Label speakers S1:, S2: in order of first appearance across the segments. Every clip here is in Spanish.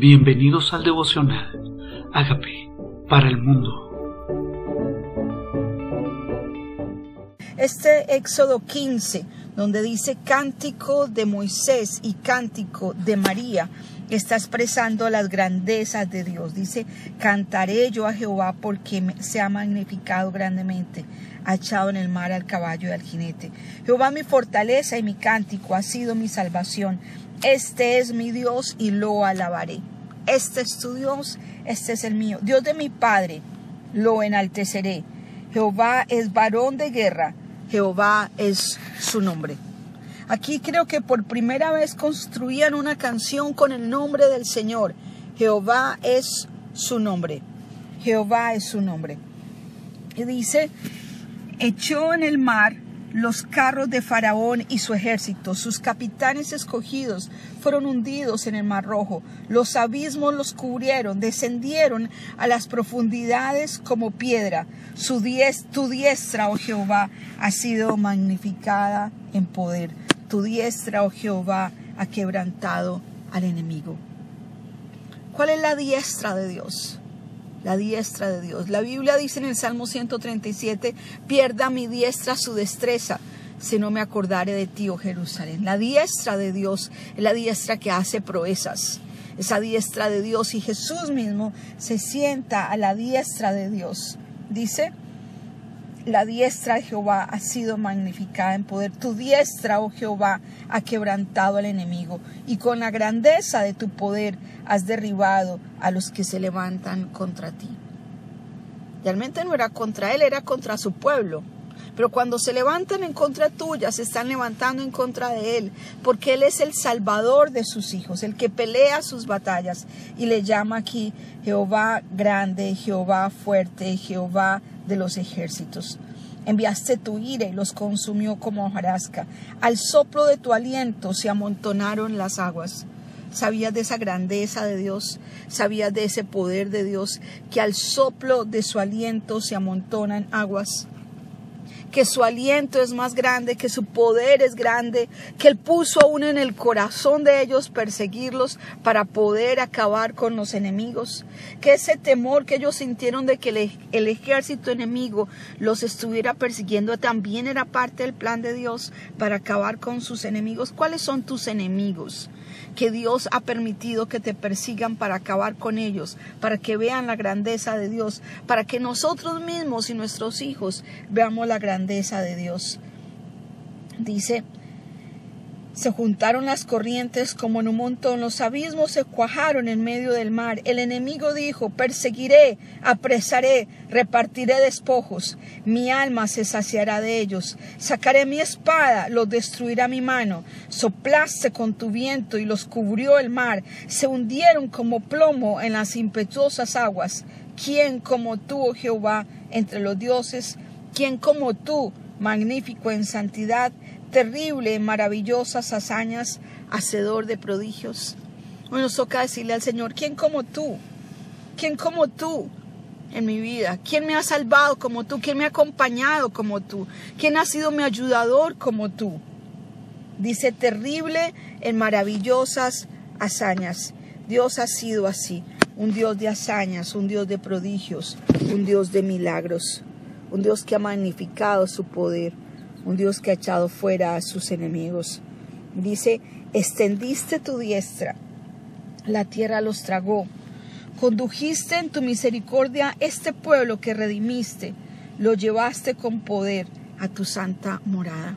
S1: Bienvenidos al devocional. Hágame para el mundo.
S2: Este Éxodo 15, donde dice cántico de Moisés y cántico de María, está expresando las grandezas de Dios. Dice, cantaré yo a Jehová porque se ha magnificado grandemente, ha echado en el mar al caballo y al jinete. Jehová mi fortaleza y mi cántico ha sido mi salvación. Este es mi Dios y lo alabaré. Este es tu Dios, este es el mío. Dios de mi Padre, lo enalteceré. Jehová es varón de guerra, Jehová es su nombre. Aquí creo que por primera vez construían una canción con el nombre del Señor. Jehová es su nombre. Jehová es su nombre. Y dice, echó en el mar los carros de Faraón y su ejército, sus capitanes escogidos fueron hundidos en el mar rojo, los abismos los cubrieron, descendieron a las profundidades como piedra. Su tu diestra, oh Jehová, ha sido magnificada en poder. Tu diestra, oh Jehová, ha quebrantado al enemigo. ¿Cuál es la diestra de Dios? la diestra de Dios. La Biblia dice en el Salmo 137, pierda mi diestra su destreza, si no me acordare de ti, oh Jerusalén. La diestra de Dios es la diestra que hace proezas. Esa diestra de Dios y Jesús mismo se sienta a la diestra de Dios. Dice, la diestra de Jehová ha sido magnificada en poder. Tu diestra, oh Jehová, ha quebrantado al enemigo. Y con la grandeza de tu poder has derribado a los que se levantan contra ti. Realmente no era contra él, era contra su pueblo. Pero cuando se levantan en contra tuya, se están levantando en contra de Él, porque Él es el salvador de sus hijos, el que pelea sus batallas. Y le llama aquí Jehová grande, Jehová fuerte, Jehová de los ejércitos. Enviaste tu ira y los consumió como hojarasca. Al soplo de tu aliento se amontonaron las aguas. Sabías de esa grandeza de Dios, sabías de ese poder de Dios, que al soplo de su aliento se amontonan aguas que su aliento es más grande, que su poder es grande, que Él puso aún en el corazón de ellos perseguirlos para poder acabar con los enemigos, que ese temor que ellos sintieron de que el, ejército enemigo los estuviera persiguiendo también era parte del plan de Dios para acabar con sus enemigos. ¿Cuáles son tus enemigos? Que Dios ha permitido que te persigan para acabar con ellos, para que vean la grandeza de Dios, para que nosotros mismos y nuestros hijos veamos la grandeza de Dios. Dice se juntaron las corrientes como en un montón, los abismos se cuajaron en medio del mar. El enemigo dijo, perseguiré, apresaré, repartiré despojos. Mi alma se saciará de ellos. Sacaré mi espada, los destruirá mi mano. Soplaste con tu viento y los cubrió el mar. Se hundieron como plomo en las impetuosas aguas. ¿Quién como tú, oh Jehová, entre los dioses? ¿Quién como tú, magnífico en santidad? Terrible, maravillosas hazañas, hacedor de prodigios. Hoy nos toca decirle al Señor, ¿quién como tú? ¿Quién como tú en mi vida? ¿Quién me ha salvado como tú? ¿Quién me ha acompañado como tú? ¿Quién ha sido mi ayudador como tú? Dice, terrible en maravillosas hazañas. Dios ha sido así, un Dios de hazañas, un Dios de prodigios, un Dios de milagros, un Dios que ha magnificado su poder un Dios que ha echado fuera a sus enemigos. Dice, extendiste tu diestra, la tierra los tragó. Condujiste en tu misericordia este pueblo que redimiste, lo llevaste con poder a tu santa morada.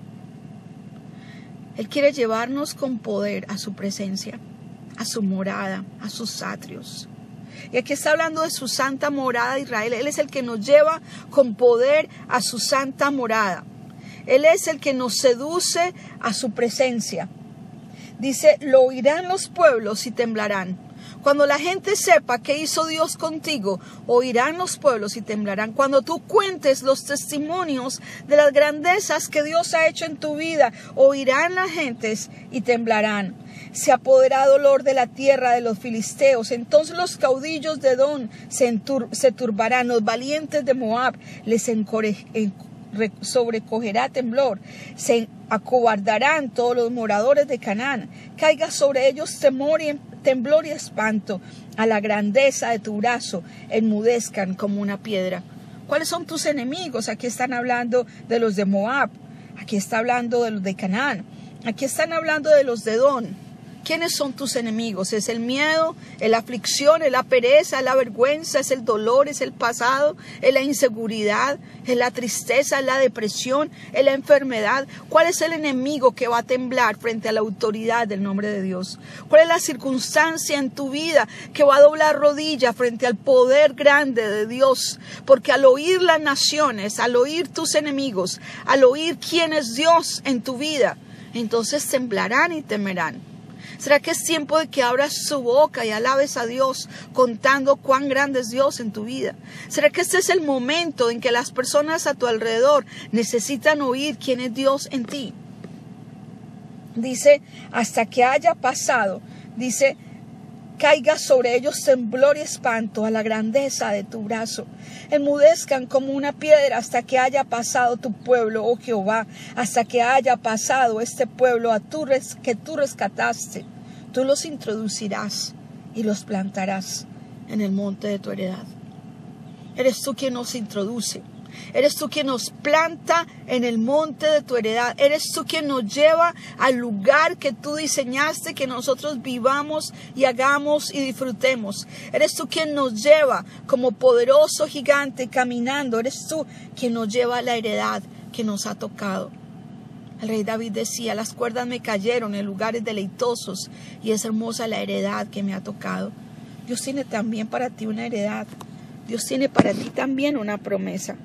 S2: Él quiere llevarnos con poder a su presencia, a su morada, a sus atrios. Y aquí está hablando de su santa morada Israel. Él es el que nos lleva con poder a su santa morada. Él es el que nos seduce a su presencia. Dice, lo oirán los pueblos y temblarán. Cuando la gente sepa qué hizo Dios contigo, oirán los pueblos y temblarán. Cuando tú cuentes los testimonios de las grandezas que Dios ha hecho en tu vida, oirán las gentes y temblarán. Se apodera dolor de la tierra de los filisteos. Entonces los caudillos de Don se, turbarán. Los valientes de Moab les encorecerán sobrecogerá temblor, se acobardarán todos los moradores de Canaán, caiga sobre ellos temor y temblor y espanto. A la grandeza de tu brazo, enmudezcan como una piedra. ¿Cuáles son tus enemigos? Aquí están hablando de los de Moab, aquí está hablando de los de Canaán, aquí están hablando de los de Don, ¿Quiénes son tus enemigos? ¿Es el miedo, es la aflicción, es la pereza, es la vergüenza, es el dolor, es el pasado, es la inseguridad, es la tristeza, la depresión, es la enfermedad? ¿Cuál es el enemigo que va a temblar frente a la autoridad del nombre de Dios? ¿Cuál es la circunstancia en tu vida que va a doblar rodilla frente al poder grande de Dios? Porque al oír las naciones, al oír tus enemigos, al oír quién es Dios en tu vida, entonces temblarán y temerán. ¿Será que es tiempo de que abras su boca y alabes a Dios contando cuán grande es Dios en tu vida? ¿Será que este es el momento en que las personas a tu alrededor necesitan oír quién es Dios en ti? Dice, hasta que haya pasado, dice, caiga sobre ellos temblor y espanto a la grandeza de tu brazo. Enmudezcan como una piedra hasta que haya pasado tu pueblo, oh Jehová, hasta que haya pasado este pueblo a que tú rescataste. Tú los introducirás y los plantarás en el monte de tu heredad. Eres tú quien nos introduce. Eres tú quien nos planta en el monte de tu heredad. Eres tú quien nos lleva al lugar que tú diseñaste que nosotros vivamos y hagamos y disfrutemos. Eres tú quien nos lleva como poderoso gigante caminando. Eres tú quien nos lleva a la heredad que nos ha tocado. El rey David decía, las cuerdas me cayeron en lugares deleitosos y es hermosa la heredad que me ha tocado. Dios tiene también para ti una heredad. Dios tiene para ti también una promesa.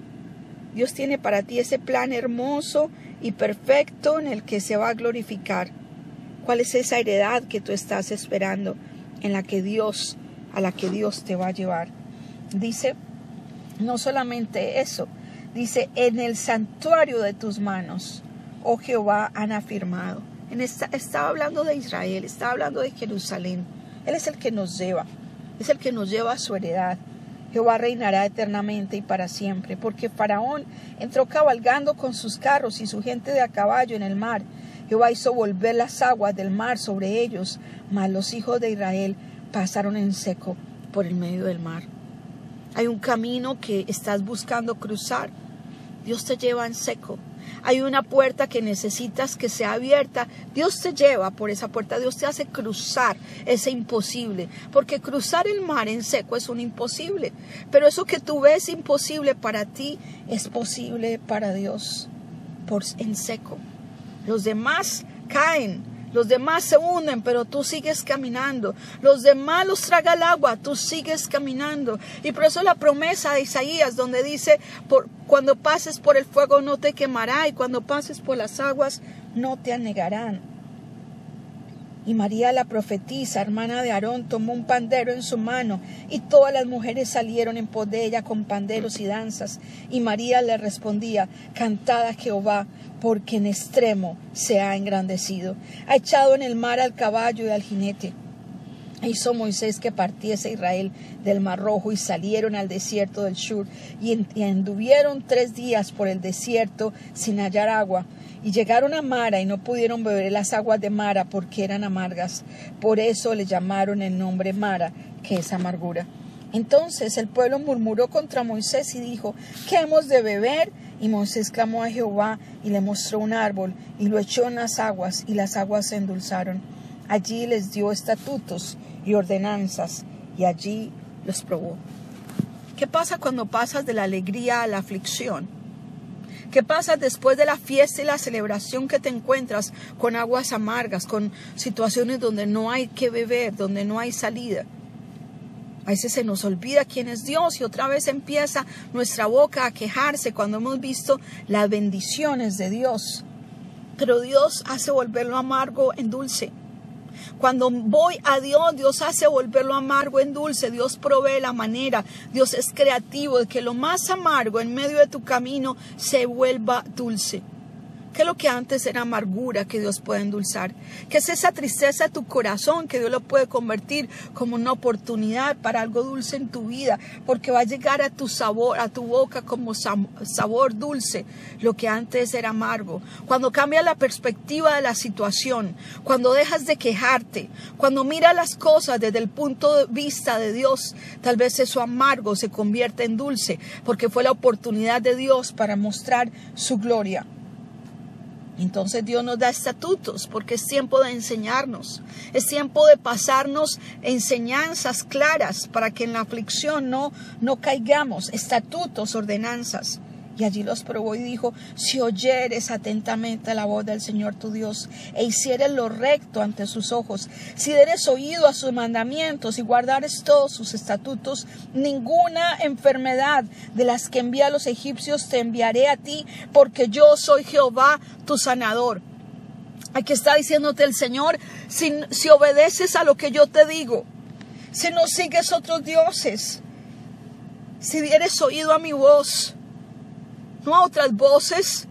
S2: Dios tiene para ti ese plan hermoso y perfecto en el que se va a glorificar. ¿Cuál es esa heredad que tú estás esperando en la que Dios, a la que Dios te va a llevar? Dice, no solamente eso, dice, en el santuario de tus manos oh Jehová, han afirmado. En esta, estaba hablando de Israel, estaba hablando de Jerusalén. Él es el que nos lleva, es el que nos lleva a su heredad. Jehová reinará eternamente y para siempre, porque Faraón entró cabalgando con sus carros y su gente de a caballo en el mar. Jehová hizo volver las aguas del mar sobre ellos, mas los hijos de Israel pasaron en seco por el medio del mar. Hay un camino que estás buscando cruzar. Dios te lleva en seco hay una puerta que necesitas que sea abierta, Dios te lleva por esa puerta, Dios te hace cruzar ese imposible, porque cruzar el mar en seco es un imposible, pero eso que tú ves imposible para ti es posible para Dios por en seco. Los demás caen, los demás se hunden, pero tú sigues caminando. Los demás los traga el agua, tú sigues caminando. Y por eso la promesa de Isaías, donde dice, por, cuando pases por el fuego no te quemará y cuando pases por las aguas no te anegarán. Y María la profetisa, hermana de Aarón, tomó un pandero en su mano, y todas las mujeres salieron en pos de ella con panderos y danzas. Y María le respondía, Cantad a Jehová, porque en extremo se ha engrandecido. Ha echado en el mar al caballo y al jinete. Hizo Moisés que partiese Israel del Mar Rojo y salieron al desierto del Shur y, anduvieron tres días por el desierto sin hallar agua. Y llegaron a Mara y no pudieron beber las aguas de Mara porque eran amargas. Por eso le llamaron el nombre Mara, que es amargura. Entonces el pueblo murmuró contra Moisés y dijo, ¿qué hemos de beber? Y Moisés clamó a Jehová y le mostró un árbol y lo echó en las aguas y las aguas se endulzaron. Allí les dio estatutos y ordenanzas y allí los probó. ¿Qué pasa cuando pasas de la alegría a la aflicción? ¿Qué pasa después de la fiesta y la celebración que te encuentras con aguas amargas, con situaciones donde no hay que beber, donde no hay salida? A veces se nos olvida quién es Dios y otra vez empieza nuestra boca a quejarse cuando hemos visto las bendiciones de Dios. Pero Dios hace volverlo amargo en dulce. Cuando voy a Dios, Dios hace volverlo amargo en dulce. Dios provee la manera. Dios es creativo de que lo más amargo en medio de tu camino se vuelva dulce. ¿Qué es lo que antes era amargura que Dios puede endulzar? ¿Qué es esa tristeza de tu corazón que Dios lo puede convertir como una oportunidad para algo dulce en tu vida? Porque va a llegar a tu sabor, a tu boca como sabor dulce, lo que antes era amargo. Cuando cambia la perspectiva de la situación, cuando dejas de quejarte, cuando mira las cosas desde el punto de vista de Dios, tal vez eso amargo se convierte en dulce, porque fue la oportunidad de Dios para mostrar su gloria. Entonces Dios nos da estatutos porque es tiempo de enseñarnos, es tiempo de pasarnos enseñanzas claras para que en la aflicción no, no caigamos, estatutos, ordenanzas. Y allí los probó y dijo, si oyeres atentamente la voz del Señor tu Dios e hicieres lo recto ante sus ojos, si deres oído a sus mandamientos y guardares todos sus estatutos, ninguna enfermedad de las que envía a los egipcios te enviaré a ti, porque yo soy Jehová tu sanador. Aquí está diciéndote el Señor, si, si obedeces a lo que yo te digo, si no sigues otros dioses, si dieres oído a mi voz, no a otras voces,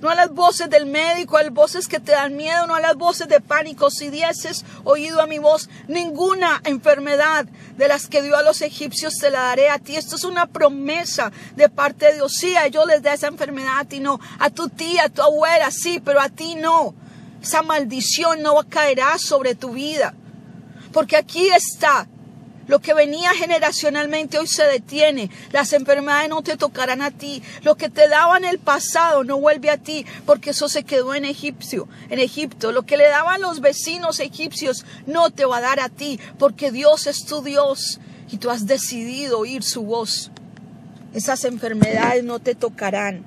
S2: no a las voces del médico, a las voces que te dan miedo, no a las voces de pánico. Si dieses oído a mi voz, ninguna enfermedad de las que dio a los egipcios te la daré a ti. Esto es una promesa de parte de Dios. Sí, a ellos les da esa enfermedad, a ti no. A tu tía, a tu abuela, sí, pero a ti no. Esa maldición no caerá sobre tu vida. Porque aquí está lo que venía generacionalmente hoy se detiene. Las enfermedades no te tocarán a ti. Lo que te daba en el pasado no vuelve a ti, porque eso se quedó en Egipcio, en Egipto. Lo que le daban los vecinos egipcios no te va a dar a ti, porque Dios es tu Dios y tú has decidido oír su voz. Esas enfermedades no te tocarán.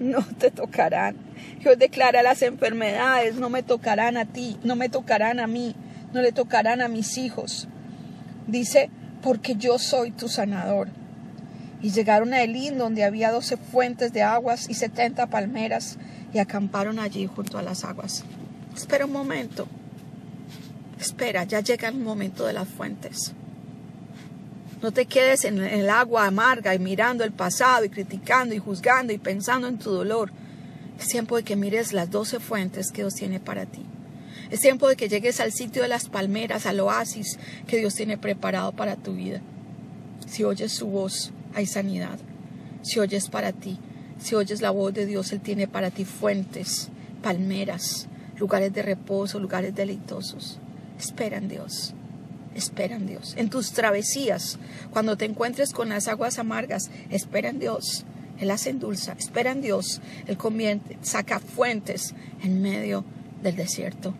S2: No te tocarán. Dios declara las enfermedades no me tocarán a ti, no me tocarán a mí, no le tocarán a mis hijos. Dice, porque yo soy tu sanador. Y llegaron a Elín, donde había doce fuentes de aguas y setenta palmeras, y acamparon allí junto a las aguas. Espera un momento. Espera, ya llega el momento de las fuentes. No te quedes en el agua amarga y mirando el pasado y criticando y juzgando y pensando en tu dolor. Es tiempo de que mires las doce fuentes que Dios tiene para ti. Es tiempo de que llegues al sitio de las palmeras, al oasis que Dios tiene preparado para tu vida. Si oyes su voz, hay sanidad. Si oyes para ti, si oyes la voz de Dios, Él tiene para ti fuentes, palmeras, lugares de reposo, lugares deleitosos. Espera en Dios. Espera en Dios. En tus travesías, cuando te encuentres con las aguas amargas, espera en Dios. Él las endulza. Espera en Dios. Él convierte, saca fuentes en medio del desierto.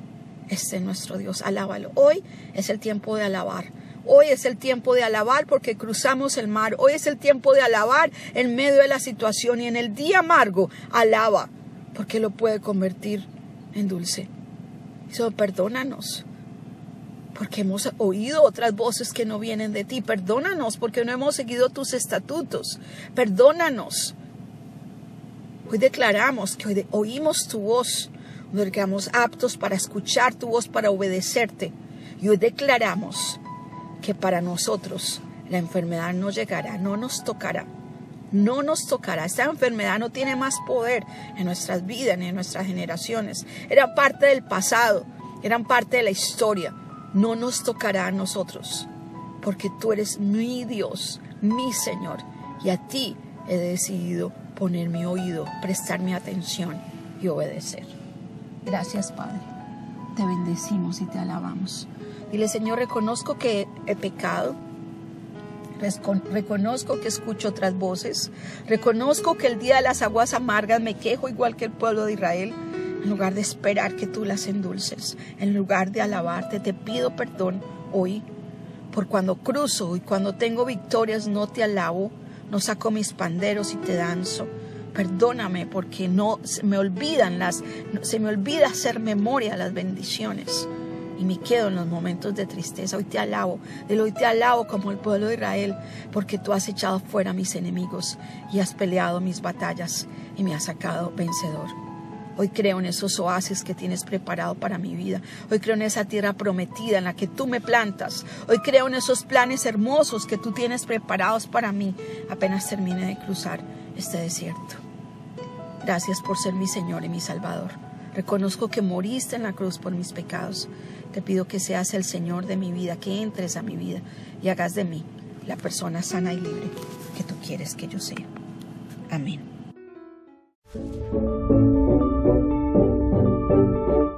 S2: Este es nuestro Dios, alábalo. Hoy es el tiempo de alabar. Hoy es el tiempo de alabar porque cruzamos el mar. Hoy es el tiempo de alabar en medio de la situación y en el día amargo, alaba porque lo puede convertir en dulce. Eso perdónanos porque hemos oído otras voces que no vienen de ti. Perdónanos porque no hemos seguido tus estatutos. Perdónanos. Hoy declaramos que hoy oímos tu voz nos quedamos aptos para escuchar tu voz, para obedecerte. Y hoy declaramos que para nosotros la enfermedad no llegará, no nos tocará. No nos tocará. Esta enfermedad no tiene más poder en nuestras vidas ni en nuestras generaciones. Era parte del pasado, eran parte de la historia. No nos tocará a nosotros, porque tú eres mi Dios, mi Señor, y a ti he decidido poner mi oído, prestar mi atención y obedecer. Gracias, Padre. Te bendecimos y te alabamos. Dile, Señor, reconozco que he pecado. Reconozco que escucho otras voces. Reconozco que el día de las aguas amargas me quejo igual que el pueblo de Israel. En lugar de esperar que tú las endulces, en lugar de alabarte, te pido perdón hoy por cuando cruzo y cuando tengo victorias no te alabo, no saco mis panderos y te danzo Perdóname porque no se me olvidan las, se me olvida hacer memoria las bendiciones y me quedo en los momentos de tristeza. Hoy te alabo, de hoy te alabo como el pueblo de Israel, porque tú has echado fuera a mis enemigos y has peleado mis batallas y me has sacado vencedor. Hoy creo en esos oasis que tienes preparado para mi vida. Hoy creo en esa tierra prometida en la que tú me plantas. Hoy creo en esos planes hermosos que tú tienes preparados para mí apenas termine de cruzar este desierto. Gracias por ser mi Señor y mi Salvador. Reconozco que moriste en la cruz por mis pecados. Te pido que seas el Señor de mi vida, que entres a mi vida y hagas de mí la persona sana y libre que tú quieres que yo sea. Amén.